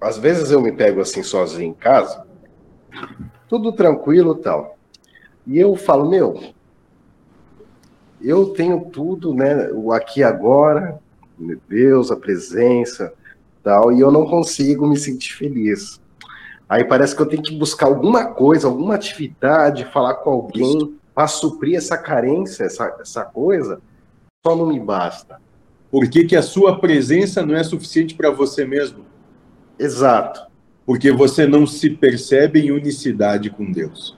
às vezes eu me pego assim sozinho em casa, tudo tranquilo e tal. E eu falo, meu, eu tenho tudo, né? O aqui agora, Deus, a presença, tal, e eu não consigo me sentir feliz. Aí parece que eu tenho que buscar alguma coisa, alguma atividade, falar com alguém para suprir essa carência, essa, essa coisa, só não me basta. Por que, que a sua presença não é suficiente para você mesmo? Exato. Porque você não se percebe em unicidade com Deus.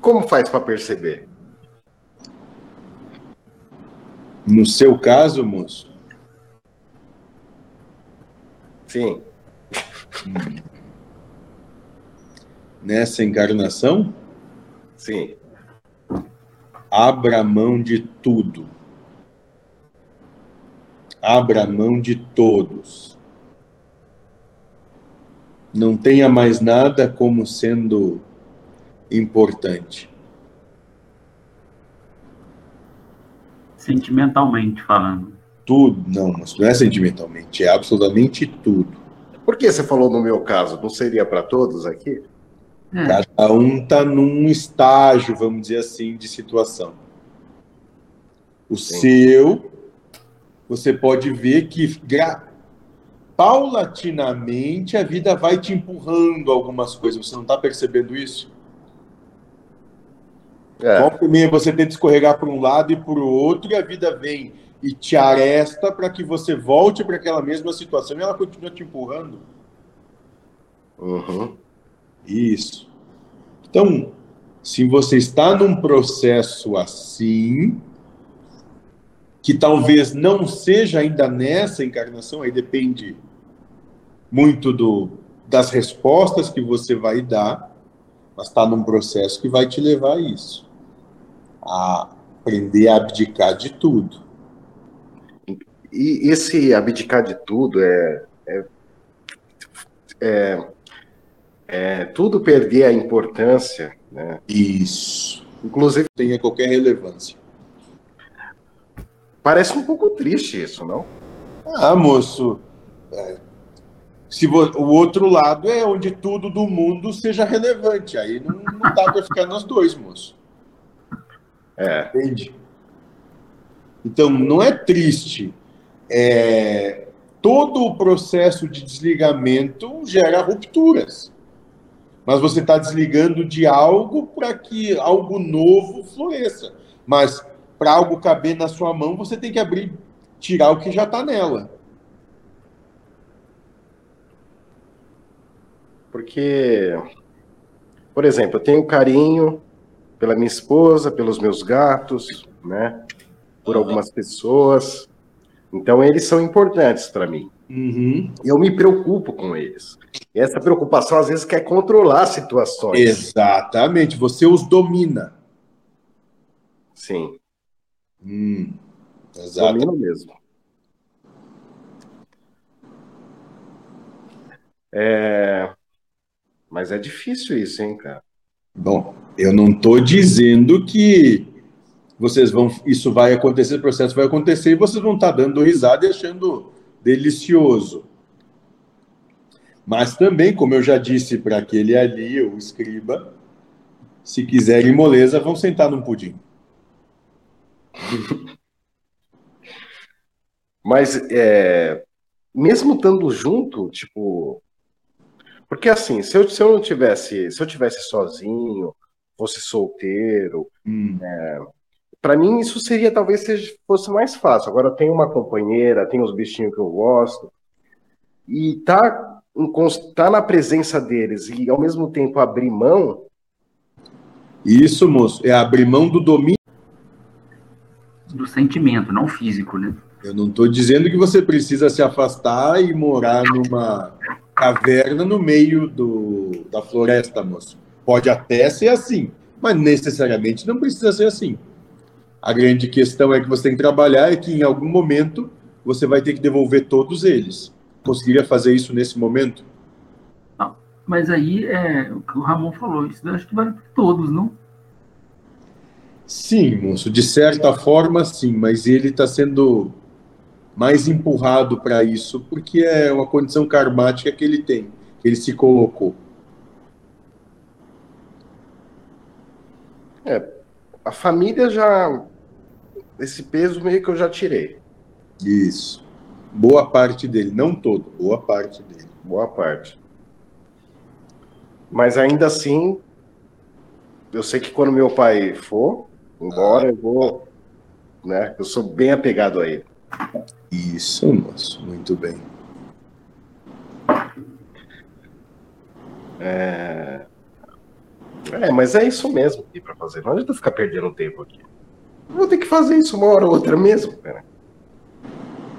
Como faz para perceber? No seu caso, moço? Sim. Nessa encarnação? Sim. Abra mão de tudo. Abra mão de todos. Não tenha mais nada como sendo importante. Sentimentalmente falando. Tudo, não, mas não é sentimentalmente, é absolutamente tudo. Por que você falou no meu caso? Não seria para todos aqui? É. Cada um está num estágio, vamos dizer assim, de situação. O Sim. seu, você pode ver que paulatinamente a vida vai te empurrando algumas coisas. Você não está percebendo isso? É. primeiro você tenta escorregar para um lado e para o outro, e a vida vem e te aresta para que você volte para aquela mesma situação e ela continua te empurrando. Uhum. Isso. Então, se você está num processo assim, que talvez não seja ainda nessa encarnação, aí depende muito do, das respostas que você vai dar, mas está num processo que vai te levar a isso a aprender a abdicar de tudo. E esse abdicar de tudo é, é, é, é tudo perder a importância, né? Isso. Inclusive tenha qualquer relevância. Parece um pouco triste isso, não? Ah, moço. É, se o outro lado é onde tudo do mundo seja relevante. Aí não, não dá para ficar nós dois, moço. É. Entende? Então, não é triste. É, todo o processo de desligamento gera rupturas. Mas você está desligando de algo para que algo novo floresça. Mas para algo caber na sua mão, você tem que abrir, tirar o que já está nela. Porque, por exemplo, eu tenho carinho pela minha esposa, pelos meus gatos, né? Por algumas pessoas. Então, eles são importantes para mim. Uhum. Eu me preocupo com eles. E essa preocupação, às vezes, quer controlar situações. Exatamente. Você os domina. Sim. Hum, Domino mesmo. É... Mas é difícil isso, hein, cara? Bom, eu não estou dizendo que vocês vão, isso vai acontecer, o processo vai acontecer e vocês vão estar tá dando risada e achando delicioso. Mas também, como eu já disse para aquele ali, o escriba, se quiserem moleza, vão sentar num pudim. Mas é, mesmo estando junto, tipo, porque assim, se eu, se eu não tivesse, se eu tivesse sozinho, fosse solteiro, hum. é, para mim isso seria talvez seja, fosse mais fácil. Agora eu tenho uma companheira, tenho os bichinhos que eu gosto, e tá, tá na presença deles e ao mesmo tempo abrir mão. Isso, moço, é abrir mão do domínio. Sentimento, não físico, né? Eu não estou dizendo que você precisa se afastar e morar numa caverna no meio do, da floresta, moço. Pode até ser assim, mas necessariamente não precisa ser assim. A grande questão é que você tem que trabalhar e que em algum momento você vai ter que devolver todos eles. Conseguiria fazer isso nesse momento? Não, mas aí é o que o Ramon falou, isso eu acho que vale para todos, não? Sim, moço, de certa forma sim, mas ele está sendo mais empurrado para isso, porque é uma condição karmática que ele tem, que ele se colocou. É, a família já. Esse peso meio que eu já tirei. Isso. Boa parte dele, não todo, boa parte dele. Boa parte. Mas ainda assim, eu sei que quando meu pai for embora, eu vou. Né, eu sou bem apegado a ele. Isso, moço, muito bem. É... é, mas é isso mesmo que para fazer. Não adianta ficar perdendo tempo aqui. Vou ter que fazer isso uma hora ou outra mesmo, cara.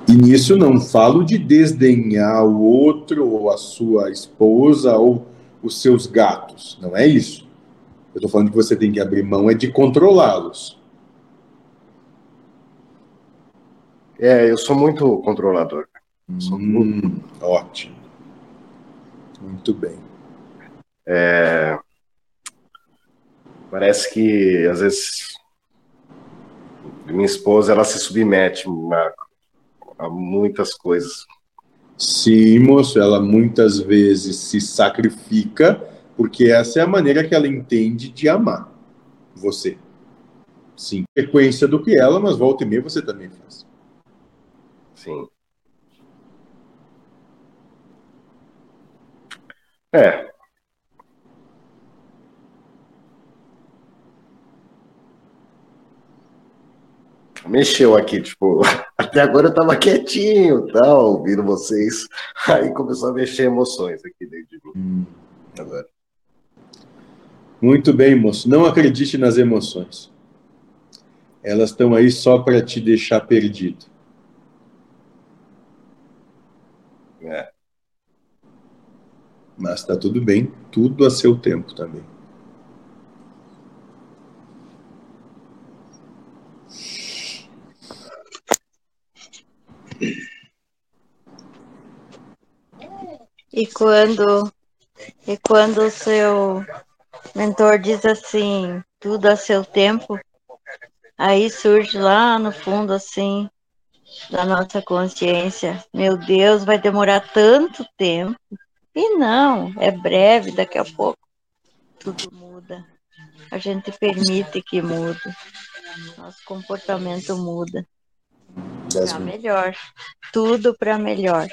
E nisso não falo de desdenhar o outro, ou a sua esposa, ou os seus gatos. Não é isso. Eu estou falando que você tem que abrir mão é de controlá-los. É, eu sou muito controlador. Sou hum, muito... Ótimo. Muito bem. É... Parece que às vezes minha esposa ela se submete a, a muitas coisas. Sim, moço, ela muitas vezes se sacrifica porque essa é a maneira que ela entende de amar você. Sim, sequência do que ela, mas volta e meia você também faz. Sim. É. Mexeu aqui, tipo, até agora eu tava quietinho, tal, ouvindo vocês. Aí começou a mexer emoções aqui dentro de mim. Hum. Agora. Muito bem, moço. Não acredite nas emoções. Elas estão aí só para te deixar perdido. É. Mas está tudo bem, tudo a seu tempo também. E quando e quando o seu mentor diz assim, tudo a seu tempo, aí surge lá no fundo assim, da nossa consciência. Meu Deus, vai demorar tanto tempo. E não, é breve, daqui a pouco tudo muda. A gente permite que mude. Nosso comportamento muda. Para melhor. Tudo para melhor.